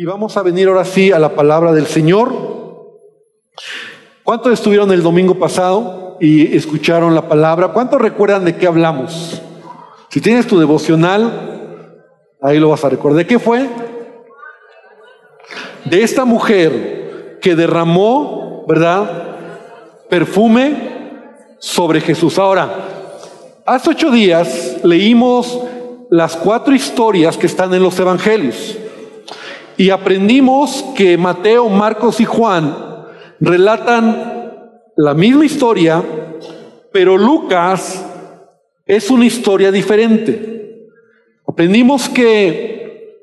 Y vamos a venir ahora sí a la palabra del Señor. ¿Cuántos estuvieron el domingo pasado y escucharon la palabra? ¿Cuántos recuerdan de qué hablamos? Si tienes tu devocional, ahí lo vas a recordar. ¿De qué fue? De esta mujer que derramó, ¿verdad? Perfume sobre Jesús. Ahora, hace ocho días leímos las cuatro historias que están en los evangelios. Y aprendimos que Mateo, Marcos y Juan relatan la misma historia, pero Lucas es una historia diferente. Aprendimos que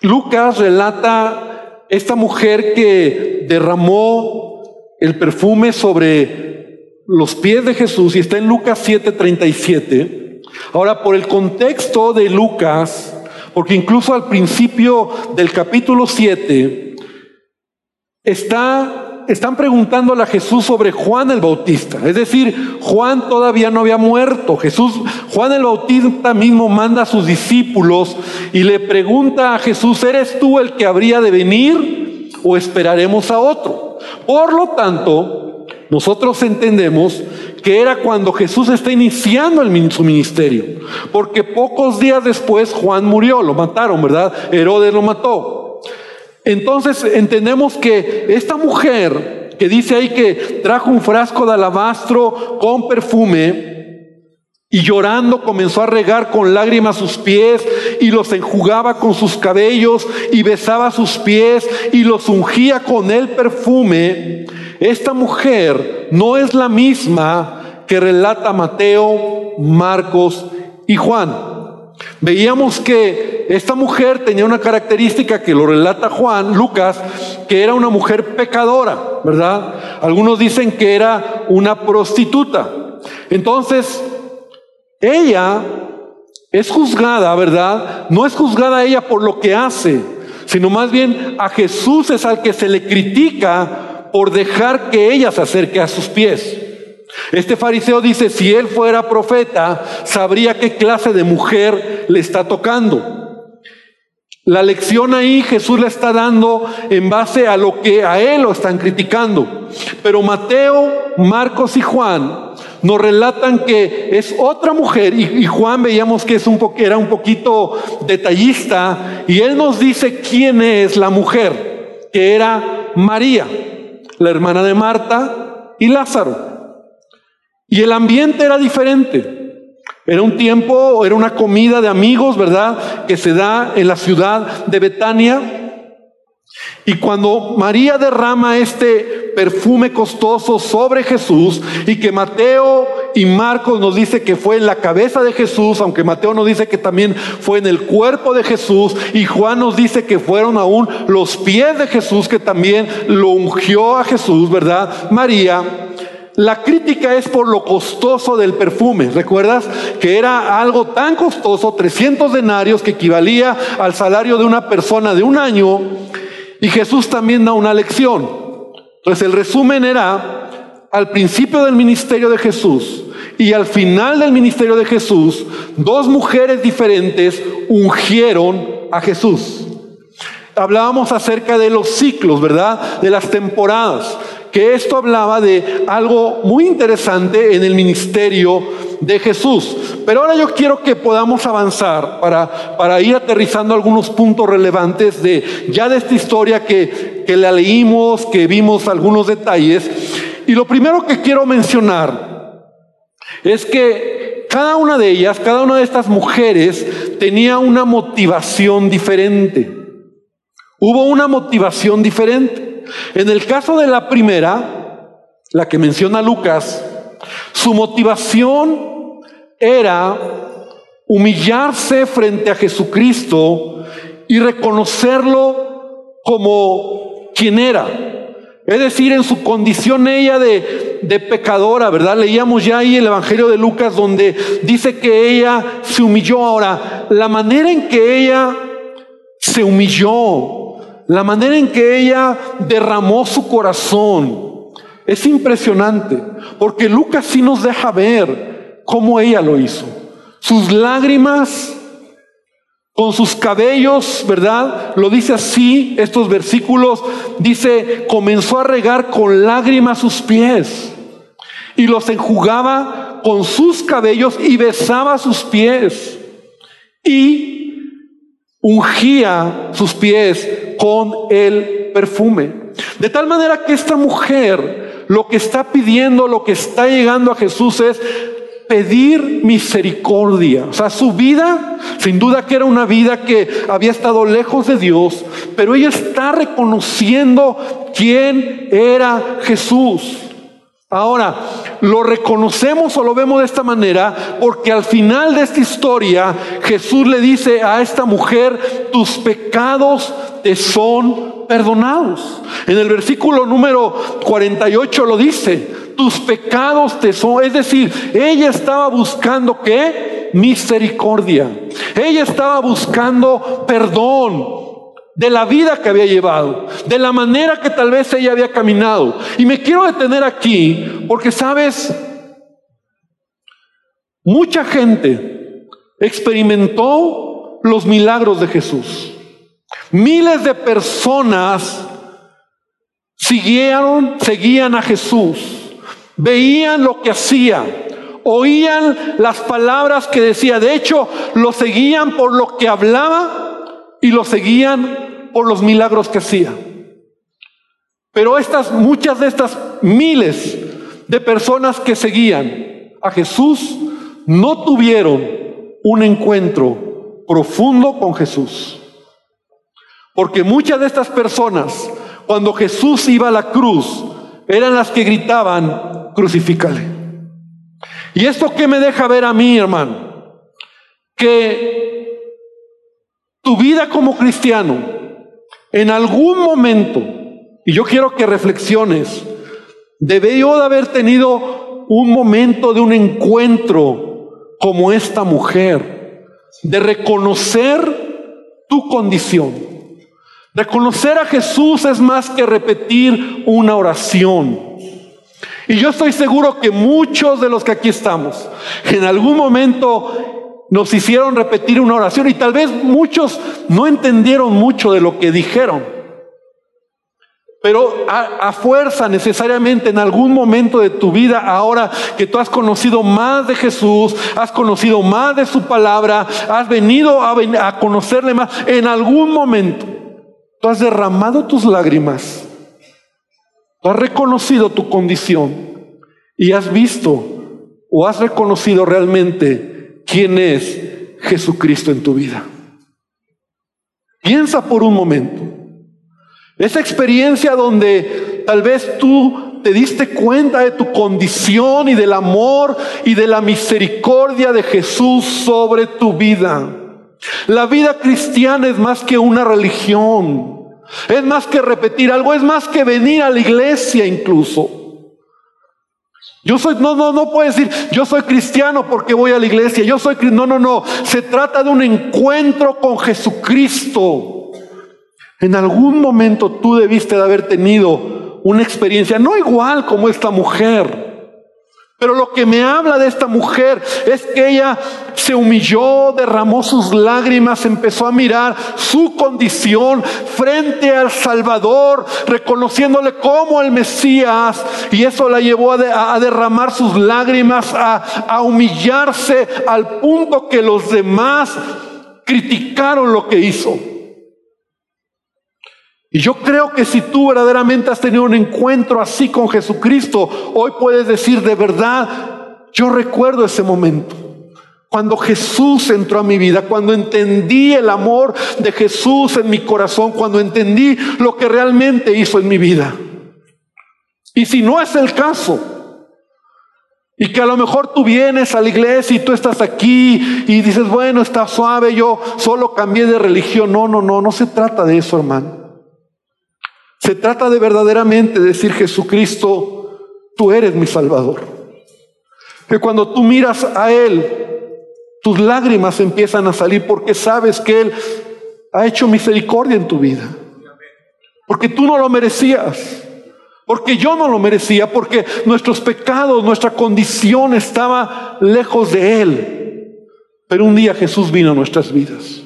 Lucas relata esta mujer que derramó el perfume sobre los pies de Jesús y está en Lucas 7:37. Ahora, por el contexto de Lucas, porque incluso al principio del capítulo 7 está, están preguntándole a Jesús sobre Juan el Bautista. Es decir, Juan todavía no había muerto. Jesús, Juan el Bautista mismo manda a sus discípulos y le pregunta a Jesús, ¿eres tú el que habría de venir o esperaremos a otro? Por lo tanto, nosotros entendemos que era cuando Jesús está iniciando el, su ministerio. Porque pocos días después Juan murió, lo mataron, ¿verdad? Herodes lo mató. Entonces entendemos que esta mujer que dice ahí que trajo un frasco de alabastro con perfume, y llorando comenzó a regar con lágrimas sus pies y los enjugaba con sus cabellos y besaba sus pies y los ungía con el perfume. Esta mujer no es la misma que relata Mateo, Marcos y Juan. Veíamos que esta mujer tenía una característica que lo relata Juan, Lucas, que era una mujer pecadora, ¿verdad? Algunos dicen que era una prostituta. Entonces, ella es juzgada, ¿verdad? No es juzgada ella por lo que hace, sino más bien a Jesús es al que se le critica por dejar que ella se acerque a sus pies. Este fariseo dice, si él fuera profeta, sabría qué clase de mujer le está tocando. La lección ahí Jesús le está dando en base a lo que a él lo están criticando. Pero Mateo, Marcos y Juan nos relatan que es otra mujer y, Juan veíamos que es un era un poquito detallista y él nos dice quién es la mujer, que era María, la hermana de Marta y Lázaro. Y el ambiente era diferente. Era un tiempo, era una comida de amigos, ¿verdad? Que se da en la ciudad de Betania. Y cuando María derrama este perfume costoso sobre Jesús y que Mateo y Marcos nos dice que fue en la cabeza de Jesús, aunque Mateo nos dice que también fue en el cuerpo de Jesús y Juan nos dice que fueron aún los pies de Jesús que también lo ungió a Jesús, ¿verdad? María la crítica es por lo costoso del perfume. ¿Recuerdas que era algo tan costoso, 300 denarios, que equivalía al salario de una persona de un año? Y Jesús también da una lección. Entonces el resumen era, al principio del ministerio de Jesús y al final del ministerio de Jesús, dos mujeres diferentes ungieron a Jesús. Hablábamos acerca de los ciclos, ¿verdad? De las temporadas que esto hablaba de algo muy interesante en el ministerio de Jesús. Pero ahora yo quiero que podamos avanzar para, para ir aterrizando algunos puntos relevantes de ya de esta historia que, que la leímos, que vimos algunos detalles. Y lo primero que quiero mencionar es que cada una de ellas, cada una de estas mujeres tenía una motivación diferente. Hubo una motivación diferente. En el caso de la primera, la que menciona Lucas, su motivación era humillarse frente a Jesucristo y reconocerlo como quien era. Es decir, en su condición ella de, de, pecadora, ¿verdad? Leíamos ya ahí el Evangelio de Lucas donde dice que ella se humilló. Ahora, la manera en que ella se humilló la manera en que ella derramó su corazón es impresionante, porque Lucas sí nos deja ver cómo ella lo hizo. Sus lágrimas con sus cabellos, ¿verdad? Lo dice así, estos versículos, dice, comenzó a regar con lágrimas sus pies y los enjugaba con sus cabellos y besaba sus pies y ungía sus pies con el perfume. De tal manera que esta mujer lo que está pidiendo, lo que está llegando a Jesús es, pedir misericordia. O sea, su vida, sin duda que era una vida que había estado lejos de Dios, pero ella está reconociendo quién era Jesús. Ahora, lo reconocemos o lo vemos de esta manera porque al final de esta historia Jesús le dice a esta mujer, tus pecados te son perdonados. En el versículo número 48 lo dice, tus pecados te son. Es decir, ella estaba buscando qué? Misericordia. Ella estaba buscando perdón de la vida que había llevado, de la manera que tal vez ella había caminado. Y me quiero detener aquí porque, sabes, mucha gente experimentó los milagros de Jesús. Miles de personas siguieron, seguían a Jesús veían lo que hacía, oían las palabras que decía. De hecho, lo seguían por lo que hablaba y lo seguían por los milagros que hacía. Pero estas, muchas de estas miles de personas que seguían a Jesús no tuvieron un encuentro profundo con Jesús. Porque muchas de estas personas, cuando Jesús iba a la cruz, eran las que gritaban, crucifícale. ¿Y esto qué me deja ver a mí, hermano? Que tu vida como cristiano, en algún momento, y yo quiero que reflexiones, debió de haber tenido un momento de un encuentro como esta mujer, de reconocer tu condición Reconocer a Jesús es más que repetir una oración. Y yo estoy seguro que muchos de los que aquí estamos, en algún momento nos hicieron repetir una oración y tal vez muchos no entendieron mucho de lo que dijeron. Pero a, fuerza necesariamente en algún momento de tu vida, ahora que tú has conocido más de Jesús, has conocido más de su palabra, has venido a, conocerle más, en algún momento Tú has derramado tus lágrimas. Has reconocido tu condición y has visto o has reconocido realmente quién es Jesucristo en tu vida. Piensa por un momento. Esa experiencia donde tal vez tú te diste cuenta de tu condición y del amor y de la misericordia de Jesús sobre tu vida. La vida cristiana es más que una religión. Es más que repetir algo, es más que venir a la iglesia incluso. Yo soy, no, no, no puedes decir, yo soy cristiano porque voy a la iglesia. Yo soy, no, no, no. Se trata de un encuentro con Jesucristo. En algún momento tú debiste de haber tenido una experiencia, no igual como esta mujer, pero lo que me habla de esta mujer es que ella se humilló, derramó sus lágrimas, empezó a mirar su condición frente al Salvador, reconociéndole como el Mesías, y eso la llevó a, derramar sus lágrimas, a, humillarse al punto que los demás criticaron lo que hizo. Y yo creo que si tú verdaderamente has tenido un encuentro así con Jesucristo, hoy puedes decir de verdad, yo recuerdo ese momento. Cuando Jesús entró a mi vida, cuando entendí el amor de Jesús en mi corazón, cuando entendí lo que realmente hizo en mi vida. Y si no es el caso, y que a lo mejor tú vienes a la iglesia y tú estás aquí y dices, bueno, está suave, yo solo cambié de religión. No, no, no, no se trata de eso, hermano. Se trata de verdaderamente decir, Jesucristo, tú eres mi Salvador. Que cuando tú miras a Él, tus lágrimas empiezan a salir porque sabes que Él ha hecho misericordia en tu vida. Porque tú no lo merecías. Porque yo no lo merecía. Porque nuestros pecados, nuestra condición estaba lejos de Él. Pero un día Jesús vino a nuestras vidas.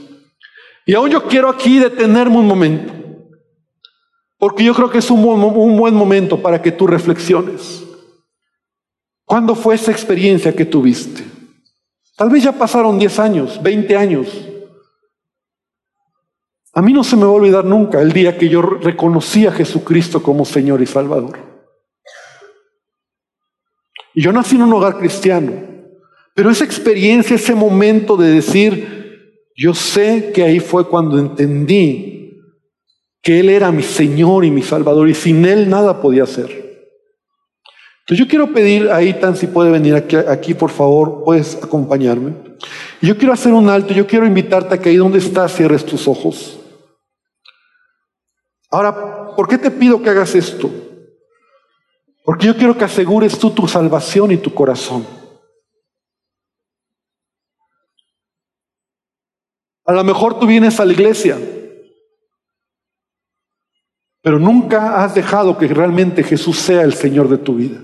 Y aún yo quiero aquí detenerme un momento, porque yo creo que es un buen, momento para que tú reflexiones. ¿Cuándo fue esa experiencia que tuviste? Tal vez ya pasaron 10 años, 20 años. A mí no se me va a olvidar nunca el día que yo reconocí a Jesucristo como Señor y Salvador. Y yo nací en un hogar cristiano, pero esa experiencia, ese momento de decir, yo sé que ahí fue cuando entendí que Él era mi Señor y mi Salvador y sin Él nada podía hacer. Entonces yo quiero pedir a Itan si puede venir aquí, aquí, por favor, puedes acompañarme. Yo quiero hacer un alto, yo quiero invitarte a que ahí donde estás cierres tus ojos. Ahora, ¿por qué te pido que hagas esto? Porque yo quiero que asegures tú tu salvación y tu corazón. A lo mejor tú vienes a la iglesia, pero nunca has dejado que realmente Jesús sea el Señor de tu vida.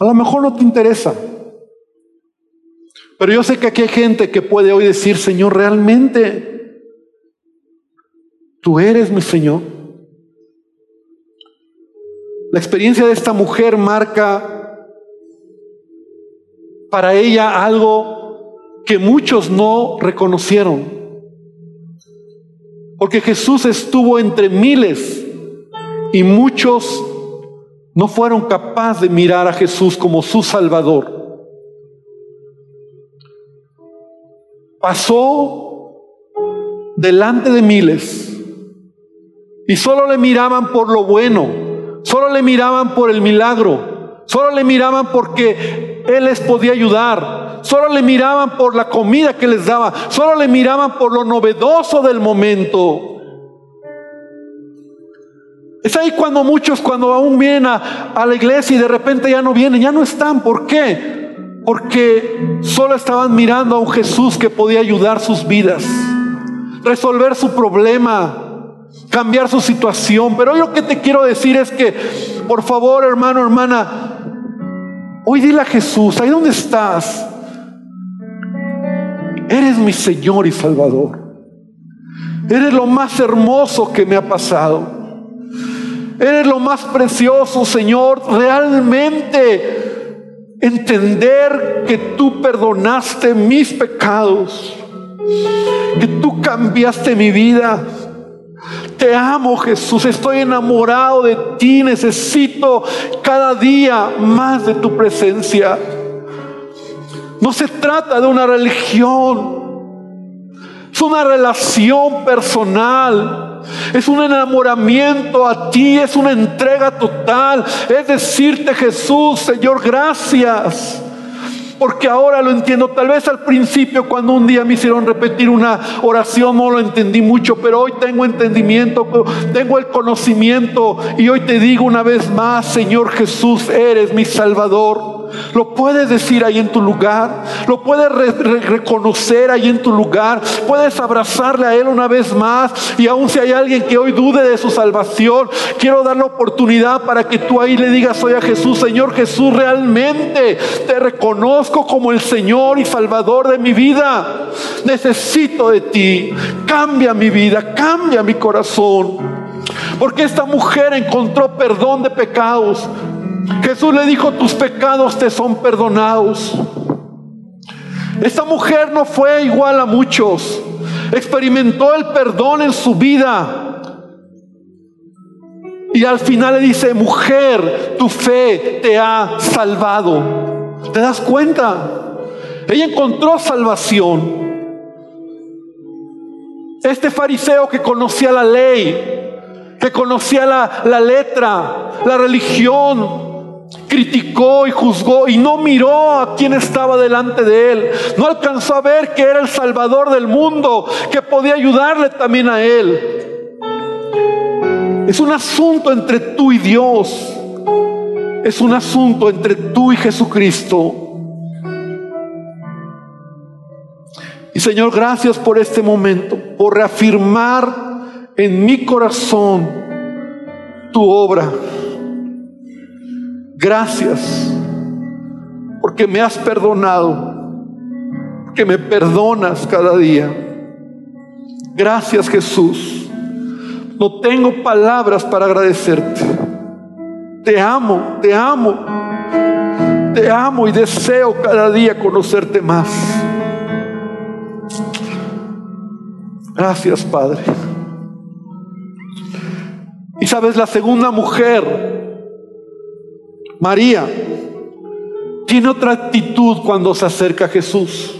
A lo mejor no te interesa. Pero yo sé que aquí hay gente que puede hoy decir, Señor, realmente tú eres mi Señor. La experiencia de esta mujer marca para ella algo que muchos no reconocieron. Porque Jesús estuvo entre miles y muchos no fueron capaces de mirar a Jesús como su Salvador. Pasó delante de miles y solo le miraban por lo bueno, solo le miraban por el milagro, solo le miraban porque Él les podía ayudar, solo le miraban por la comida que les daba, solo le miraban por lo novedoso del momento. Es ahí cuando muchos, cuando aún vienen a, la iglesia y de repente ya no vienen, ya no están. ¿Por qué? Porque solo estaban mirando a un Jesús que podía ayudar sus vidas, resolver su problema, cambiar su situación. Pero hoy lo que te quiero decir es que, por favor, hermano, hermana, hoy dile a Jesús, ahí donde estás, eres mi Señor y Salvador. Eres lo más hermoso que me ha pasado. Eres lo más precioso, Señor. Realmente entender que tú perdonaste mis pecados, que tú cambiaste mi vida. Te amo Jesús, estoy enamorado de ti, necesito cada día más de tu presencia. No se trata de una religión, es una relación personal. Es un enamoramiento a ti, es una entrega total. Es decirte Jesús, Señor, gracias porque ahora lo entiendo. Tal vez al principio cuando un día me hicieron repetir una oración no lo entendí mucho, pero hoy tengo entendimiento, tengo el conocimiento y hoy te digo una vez más, Señor Jesús, eres mi Salvador. Lo puedes decir ahí en tu lugar. Lo puedes reconocer ahí en tu lugar. Puedes abrazarle a Él una vez más. Y aun si hay alguien que hoy dude de su salvación, quiero dar la oportunidad para que tú ahí le digas hoy a Jesús, Señor Jesús, realmente te reconozco como el Señor y Salvador de mi vida. Necesito de ti. Cambia mi vida, cambia mi corazón. Porque esta mujer encontró perdón de pecados. Jesús le dijo, tus pecados te son perdonados. Esta mujer no fue igual a muchos. Experimentó el perdón en su vida. Y al final le dice, mujer, tu fe te ha salvado. ¿Te das cuenta? Ella encontró salvación. Este fariseo que conocía la ley, que conocía la, la letra, la religión, criticó y juzgó y no miró a quien estaba delante de él. No alcanzó a ver que era el Salvador del mundo, que podía ayudarle también a él. Es un asunto entre tú y Dios. Es un asunto entre tú y Jesucristo. Y Señor, gracias por este momento, por reafirmar en mi corazón tu obra. Gracias porque me has perdonado, que me perdonas cada día. Gracias Jesús. No tengo palabras para agradecerte. Te amo, te amo. Te amo y deseo cada día conocerte más. Gracias, Padre. Y sabes, la segunda mujer, María, tiene otra actitud cuando se acerca a Jesús.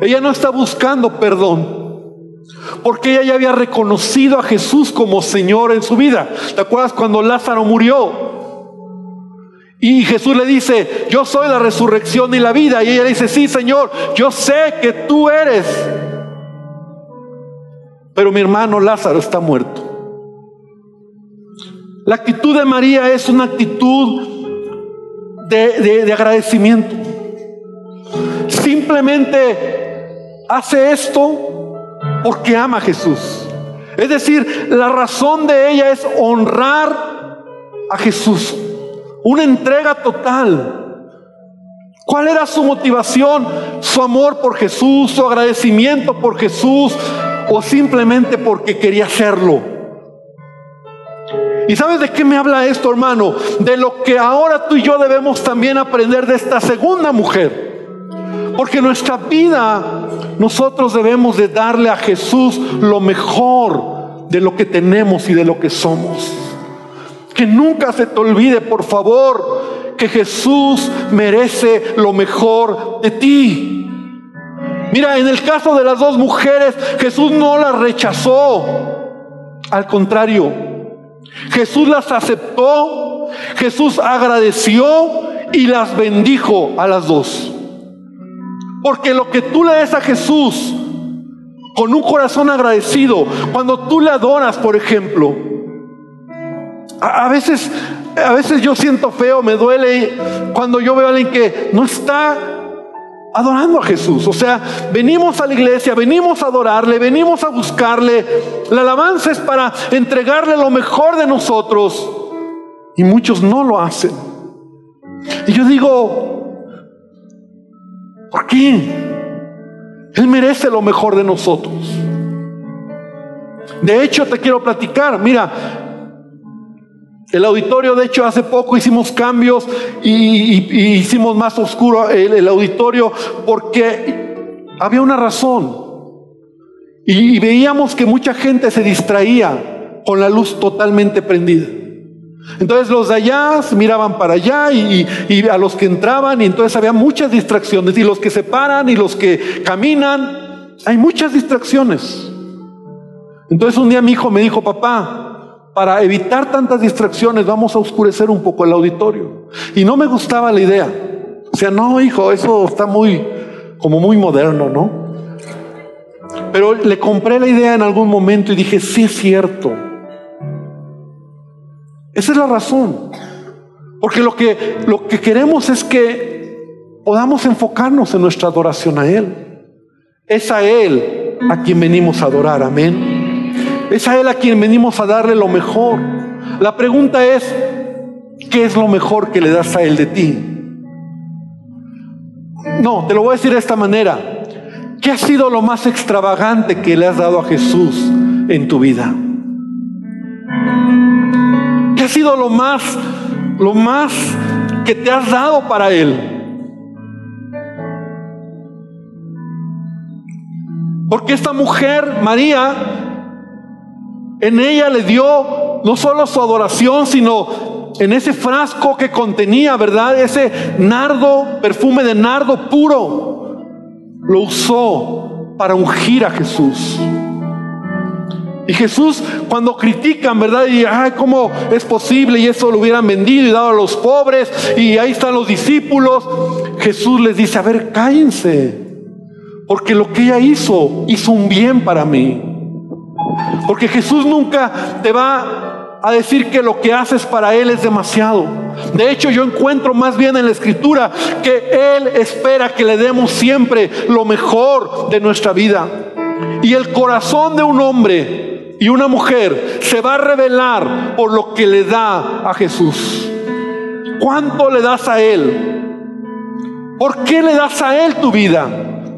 Ella no está buscando perdón, porque ella ya había reconocido a Jesús como Señor en su vida. ¿Te acuerdas cuando Lázaro murió? Y Jesús le dice, yo soy la resurrección y la vida. Y ella dice, sí, Señor, yo sé que tú eres. Pero mi hermano Lázaro está muerto. La actitud de María es una actitud de, de agradecimiento. Simplemente hace esto porque ama a Jesús. Es decir, la razón de ella es honrar a Jesús. Una entrega total. ¿Cuál era su motivación? Su amor por Jesús, su agradecimiento por Jesús o simplemente porque quería hacerlo. ¿Y sabes de qué me habla esto, hermano? De lo que ahora tú y yo debemos también aprender de esta segunda mujer. Porque nuestra vida nosotros debemos de darle a Jesús lo mejor de lo que tenemos y de lo que somos. Que nunca se te olvide, por favor, que Jesús merece lo mejor de ti. Mira, en el caso de las dos mujeres, Jesús no las rechazó. Al contrario, Jesús las aceptó, Jesús agradeció y las bendijo a las dos. Porque lo que tú le des a Jesús con un corazón agradecido, cuando tú le adoras, por ejemplo, a, veces, a veces yo siento feo, me duele cuando yo veo a alguien que no está adorando a Jesús. O sea, venimos a la iglesia, venimos a adorarle, venimos a buscarle. La alabanza es para entregarle lo mejor de nosotros. Y muchos no lo hacen. Y yo digo, ¿por qué? Él merece lo mejor de nosotros. De hecho, te quiero platicar, mira, el auditorio, de hecho, hace poco hicimos cambios y, hicimos más oscuro el, auditorio porque había una razón. Y, veíamos que mucha gente se distraía con la luz totalmente prendida. Entonces los de allá miraban para allá y, y, a los que entraban y entonces había muchas distracciones y los que se paran y los que caminan, hay muchas distracciones. Entonces un día mi hijo me dijo, papá, para evitar tantas distracciones, vamos a oscurecer un poco el auditorio. Y no me gustaba la idea. O sea, no, hijo, eso está muy, como muy moderno, ¿no? Pero le compré la idea en algún momento y dije, sí es cierto. Esa es la razón. Porque lo que, lo que queremos es que podamos enfocarnos en nuestra adoración a Él. Es a Él a quien venimos a adorar, amén. Es a Él a quien venimos a darle lo mejor. La pregunta es, ¿qué es lo mejor que le das a Él de ti? No, te lo voy a decir de esta manera. ¿Qué ha sido lo más extravagante que le has dado a Jesús en tu vida? ¿Qué ha sido lo más, lo más que te has dado para Él? Porque esta mujer, María, en ella le dio no solo su adoración, sino en ese frasco que contenía, ¿verdad? Ese nardo, perfume de nardo puro, lo usó para ungir a Jesús. Y Jesús, cuando critican, ¿verdad? Y, ay, ¿cómo es posible? Y eso lo hubieran vendido y dado a los pobres. Y ahí están los discípulos. Jesús les dice, a ver, cállense. Porque lo que ella hizo, hizo un bien para mí. Porque Jesús nunca te va a decir que lo que haces para Él es demasiado. De hecho, yo encuentro más bien en la escritura que Él espera que le demos siempre lo mejor de nuestra vida. Y el corazón de un hombre y una mujer se va a revelar por lo que le da a Jesús. ¿Cuánto le das a Él? ¿Por qué le das a Él tu vida,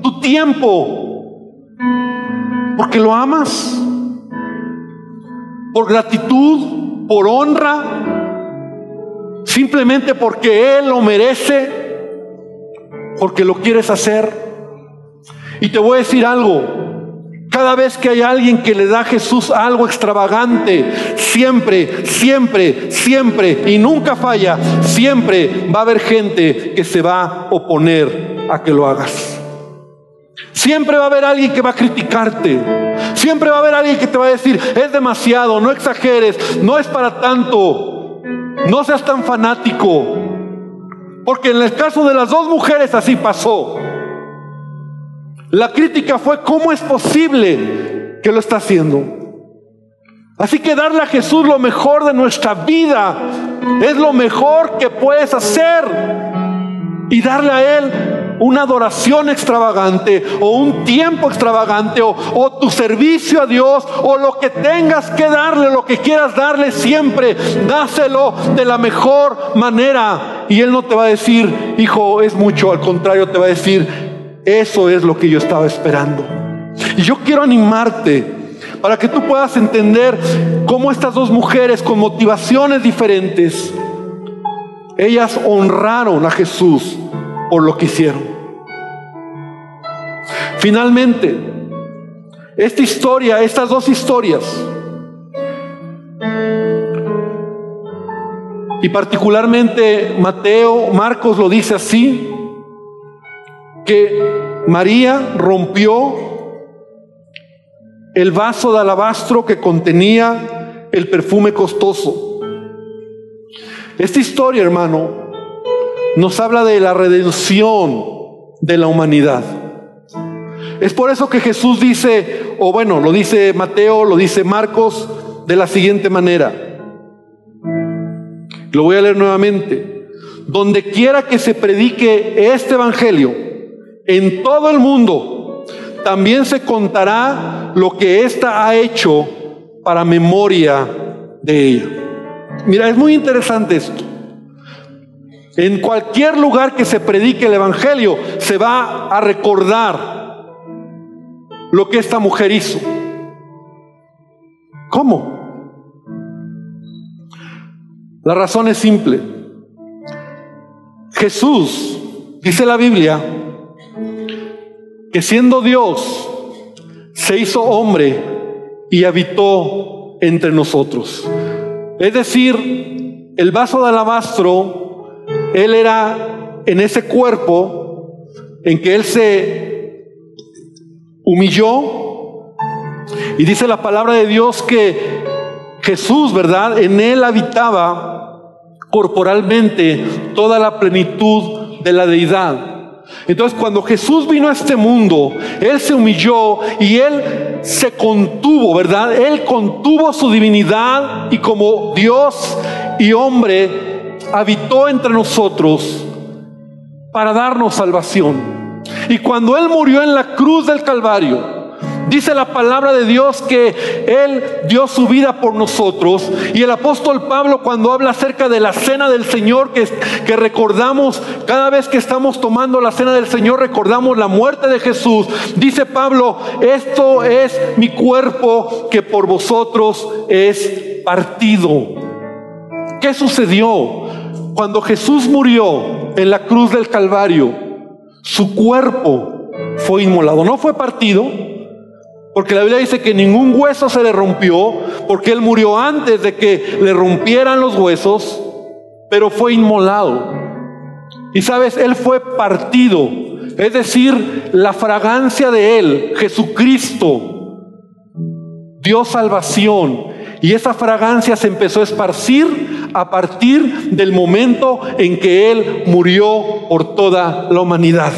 tu tiempo, porque lo amas, por gratitud, por honra, simplemente porque Él lo merece, porque lo quieres hacer. Y te voy a decir algo, cada vez que hay alguien que le da a Jesús algo extravagante, siempre, siempre, siempre, y nunca falla, siempre va a haber gente que se va a oponer a que lo hagas. Siempre va a haber alguien que va a criticarte. Siempre va a haber alguien que te va a decir, es demasiado, no exageres, no es para tanto, no seas tan fanático. Porque en el caso de las dos mujeres así pasó. La crítica fue, ¿cómo es posible que lo está haciendo? Así que darle a Jesús lo mejor de nuestra vida es lo mejor que puedes hacer. Y darle a Él una adoración extravagante o un tiempo extravagante o, tu servicio a Dios o lo que tengas que darle, lo que quieras darle siempre, dáselo de la mejor manera. Y Él no te va a decir, hijo, es mucho, al contrario te va a decir, eso es lo que yo estaba esperando. Y yo quiero animarte para que tú puedas entender cómo estas dos mujeres con motivaciones diferentes, ellas honraron a Jesús por lo que hicieron. Finalmente, esta historia, estas dos historias, y particularmente Mateo, Marcos lo dice así, que María rompió el vaso de alabastro que contenía el perfume costoso. Esta historia, hermano, nos habla de la redención de la humanidad. Es por eso que Jesús dice, o bueno, lo dice Mateo, lo dice Marcos, de la siguiente manera. Lo voy a leer nuevamente. Donde quiera que se predique este evangelio, en todo el mundo también se contará lo que ésta ha hecho para memoria de ella. Mira, es muy interesante esto. En cualquier lugar que se predique el Evangelio se va a recordar lo que esta mujer hizo. ¿Cómo? La razón es simple. Jesús, dice la Biblia, que siendo Dios, se hizo hombre y habitó entre nosotros. Es decir, el vaso de alabastro, Él era en ese cuerpo en que Él se humilló. Y dice la palabra de Dios que Jesús, ¿verdad? En Él habitaba corporalmente toda la plenitud de la deidad. Entonces cuando Jesús vino a este mundo, Él se humilló y Él se contuvo, ¿verdad? Él contuvo su divinidad y como Dios y hombre habitó entre nosotros para darnos salvación. Y cuando Él murió en la cruz del Calvario, Dice la palabra de Dios que Él dio su vida por nosotros. Y el apóstol Pablo cuando habla acerca de la cena del Señor, que, que recordamos cada vez que estamos tomando la cena del Señor, recordamos la muerte de Jesús. Dice Pablo, esto es mi cuerpo que por vosotros es partido. ¿Qué sucedió? Cuando Jesús murió en la cruz del Calvario, su cuerpo fue inmolado, no fue partido, porque la Biblia dice que ningún hueso se le rompió, porque Él murió antes de que le rompieran los huesos, pero fue inmolado. Y sabes, Él fue partido, es decir, la fragancia de Él, Jesucristo, dio salvación. Y esa fragancia se empezó a esparcir a partir del momento en que Él murió por toda la humanidad.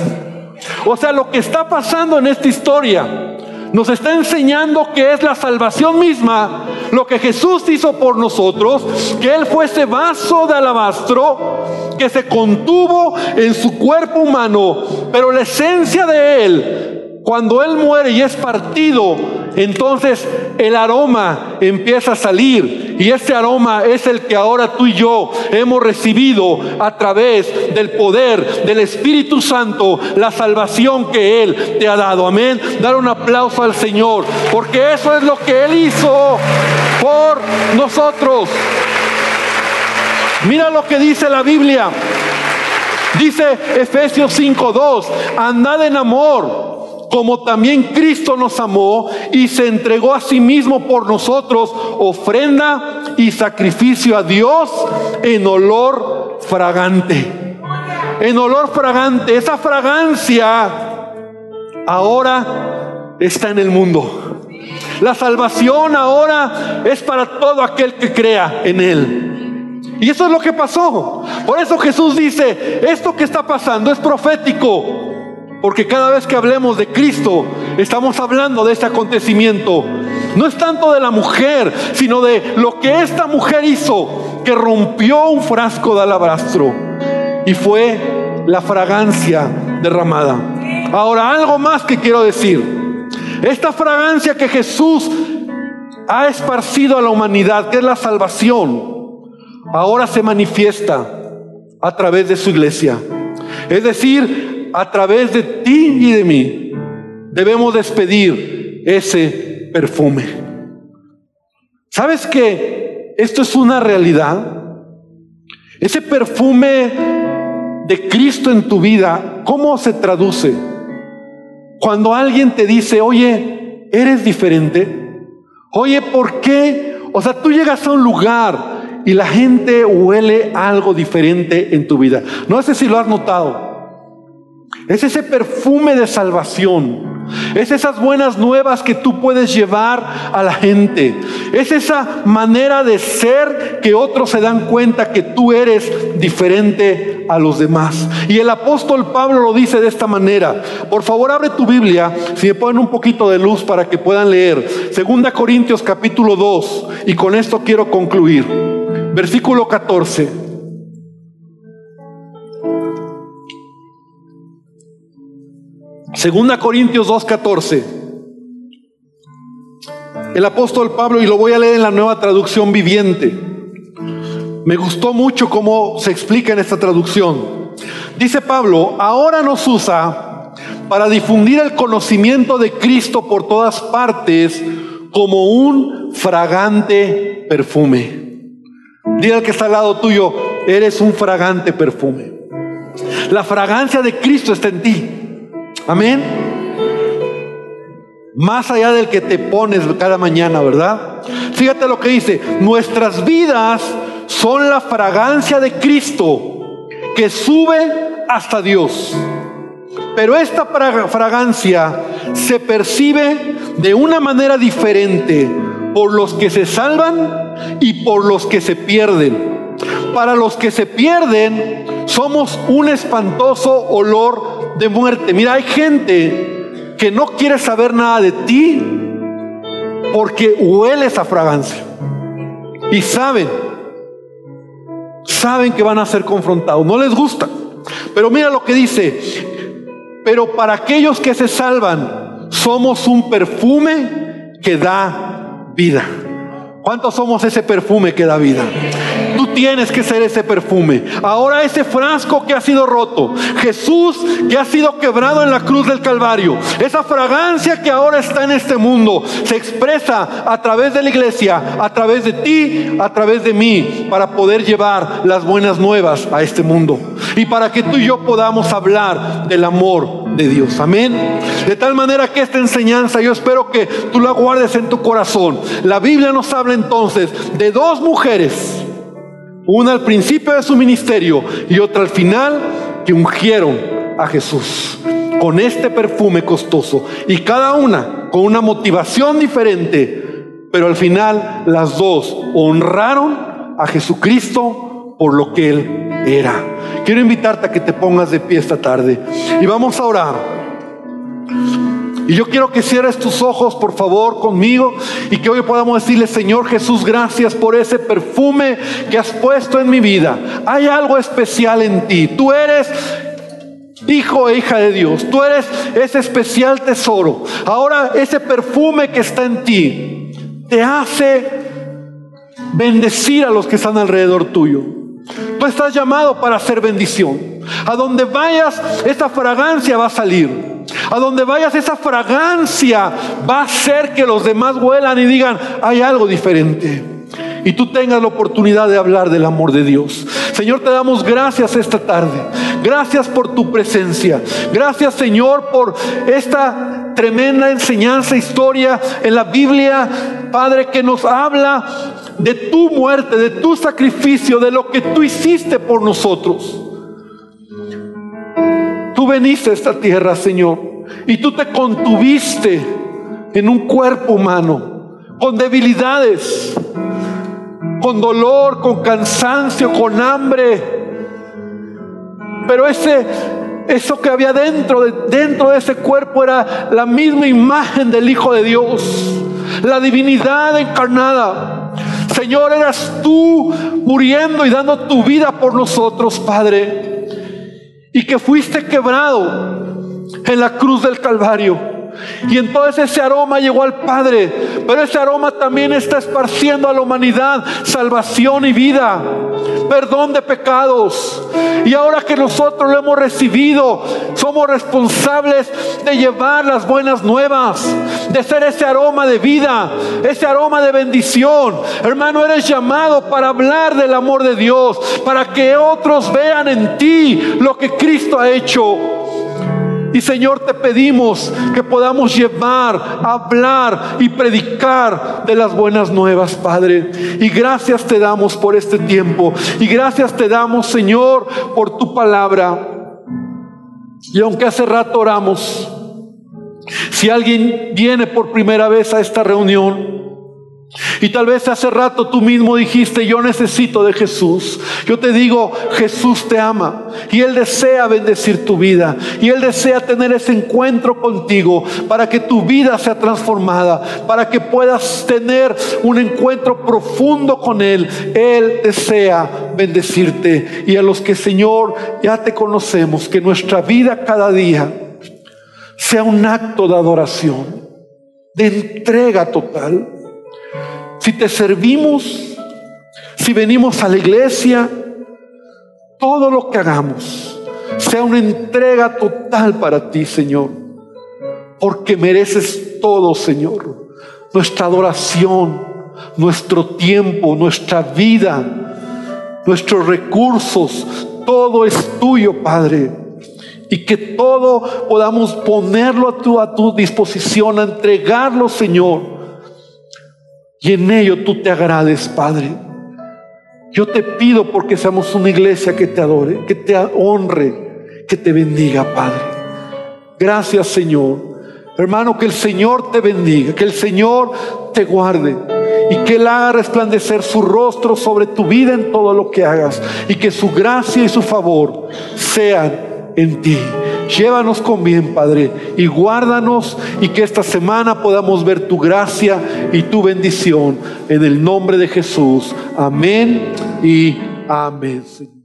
O sea, lo que está pasando en esta historia nos está enseñando que es la salvación misma, lo que Jesús hizo por nosotros, que Él fue ese vaso de alabastro que se contuvo en su cuerpo humano, pero la esencia de Él Cuando Él muere y es partido, entonces el aroma empieza a salir. Y ese aroma es el que ahora tú y yo hemos recibido a través del poder del Espíritu Santo, la salvación que Él te ha dado. Amén. Dar un aplauso al Señor, porque eso es lo que Él hizo por nosotros. Mira lo que dice la Biblia. Dice Efesios 5:2, andad en amor como también Cristo nos amó y se entregó a sí mismo por nosotros, ofrenda y sacrificio a Dios en olor fragante. En olor fragante, esa fragancia ahora está en el mundo. La salvación ahora es para todo aquel que crea en Él. Y eso es lo que pasó. Por eso Jesús dice, esto que está pasando es profético. Porque cada vez que hablemos de Cristo, estamos hablando de este acontecimiento. No es tanto de la mujer, sino de lo que esta mujer hizo, que rompió un frasco de alabastro y fue la fragancia derramada. Ahora, algo más que quiero decir. Esta fragancia que Jesús ha esparcido a la humanidad, que es la salvación, ahora se manifiesta a través de su iglesia. Es decir, a través de ti y de mí, debemos despedir ese perfume. ¿Sabes que esto es una realidad? Ese perfume de Cristo en tu vida, ¿cómo se traduce? Cuando alguien te dice, oye, eres diferente. Oye, ¿por qué? O sea, tú llegas a un lugar y la gente huele algo diferente en tu vida. No sé si lo has notado. Es ese perfume de salvación. Es esas buenas nuevas que tú puedes llevar a la gente. Es esa manera de ser que otros se dan cuenta que tú eres diferente a los demás. Y el apóstol Pablo lo dice de esta manera. Por favor, abre tu Biblia, si me ponen un poquito de luz para que puedan leer. Segunda Corintios capítulo 2. Y con esto quiero concluir. Versículo 14. Segunda Corintios 2.14. El apóstol Pablo, y lo voy a leer en la nueva traducción viviente. Me gustó mucho cómo se explica en esta traducción. Dice Pablo, ahora nos usa para difundir el conocimiento de Cristo por todas partes como un fragante perfume. Dile al que está al lado tuyo, eres un fragante perfume. La fragancia de Cristo está en ti. Amén. Más allá del que te pones cada mañana, ¿verdad? Fíjate lo que dice, nuestras vidas son la fragancia de Cristo que sube hasta Dios. Pero esta fragancia se percibe de una manera diferente por los que se salvan y por los que se pierden. Para los que se pierden, somos un espantoso olor de muerte. Mira, hay gente que no quiere saber nada de ti porque huele esa fragancia. Y saben, saben que van a ser confrontados. No les gusta. Pero mira lo que dice. Pero para aquellos que se salvan, somos un perfume que da vida. ¿Cuántos somos ese perfume que da vida? Tienes que ser ese perfume. Ahora ese frasco que ha sido roto, Jesús que ha sido quebrado en la cruz del Calvario, esa fragancia que ahora está en este mundo, se expresa a través de la iglesia, a través de ti, a través de mí, para poder llevar las buenas nuevas a este mundo. Y para que tú y yo podamos hablar del amor de Dios. Amén. De tal manera que esta enseñanza yo espero que tú la guardes en tu corazón. La Biblia nos habla entonces de dos mujeres una al principio de su ministerio y otra al final que ungieron a Jesús con este perfume costoso. Y cada una con una motivación diferente, pero al final las dos honraron a Jesucristo por lo que Él era. Quiero invitarte a que te pongas de pie esta tarde y vamos a orar. Y yo quiero que cierres tus ojos, por favor, conmigo y que hoy podamos decirle, Señor Jesús, gracias por ese perfume que has puesto en mi vida. Hay algo especial en ti. Tú eres hijo e hija de Dios. Tú eres ese especial tesoro. Ahora ese perfume que está en ti te hace bendecir a los que están alrededor tuyo. Tú estás llamado para hacer bendición. A donde vayas, esa fragancia va a salir. A donde vayas, esa fragancia va a hacer que los demás huelan y digan, hay algo diferente. Y tú tengas la oportunidad de hablar del amor de Dios. Señor, te damos gracias esta tarde. Gracias por tu presencia. Gracias, Señor, por esta tremenda enseñanza, historia en la Biblia, Padre, que nos habla de tu muerte, de tu sacrificio, de lo que tú hiciste por nosotros. Tú veniste a esta tierra, Señor, y tú te contuviste en un cuerpo humano, con debilidades, con dolor, con cansancio, con hambre. Pero ese eso que había dentro de, dentro de ese cuerpo era la misma imagen del Hijo de Dios, la divinidad encarnada. Señor, eras tú muriendo y dando tu vida por nosotros, Padre. Y que fuiste quebrado en la cruz del Calvario y entonces ese aroma llegó al Padre, pero ese aroma también está esparciendo a la humanidad salvación y vida, perdón de pecados. Y ahora que nosotros lo hemos recibido, somos responsables de llevar las buenas nuevas, de ser ese aroma de vida, ese aroma de bendición. Hermano, eres llamado para hablar del amor de Dios, para que otros vean en ti lo que Cristo ha hecho. Y Señor, te pedimos que podamos llevar, hablar y predicar de las buenas nuevas, Padre. Y gracias te damos por este tiempo. Y gracias te damos, Señor, por tu palabra. Y aunque hace rato oramos, si alguien viene por primera vez a esta reunión, y tal vez hace rato tú mismo dijiste, yo necesito de Jesús. Yo te digo, Jesús te ama y Él desea bendecir tu vida. Y Él desea tener ese encuentro contigo para que tu vida sea transformada, para que puedas tener un encuentro profundo con Él. Él desea bendecirte. Y a los que Señor ya te conocemos, que nuestra vida cada día sea un acto de adoración, de entrega total si te servimos, si venimos a la iglesia, todo lo que hagamos sea una entrega total para ti, Señor. Porque mereces todo, Señor. Nuestra adoración, nuestro tiempo, nuestra vida, nuestros recursos, todo es tuyo, Padre. Y que todo podamos ponerlo a tu, a tu disposición, a entregarlo, Señor y en ello tú te agrades, Padre. Yo te pido porque seamos una iglesia que te adore, que te honre, que te bendiga, Padre. Gracias, Señor. Hermano, que el Señor te bendiga, que el Señor te guarde y que Él haga resplandecer su rostro sobre tu vida en todo lo que hagas y que su gracia y su favor sean en ti. Llévanos con bien, Padre, y guárdanos y que esta semana podamos ver tu gracia y tu bendición en el nombre de Jesús. Amén y amén, Señor.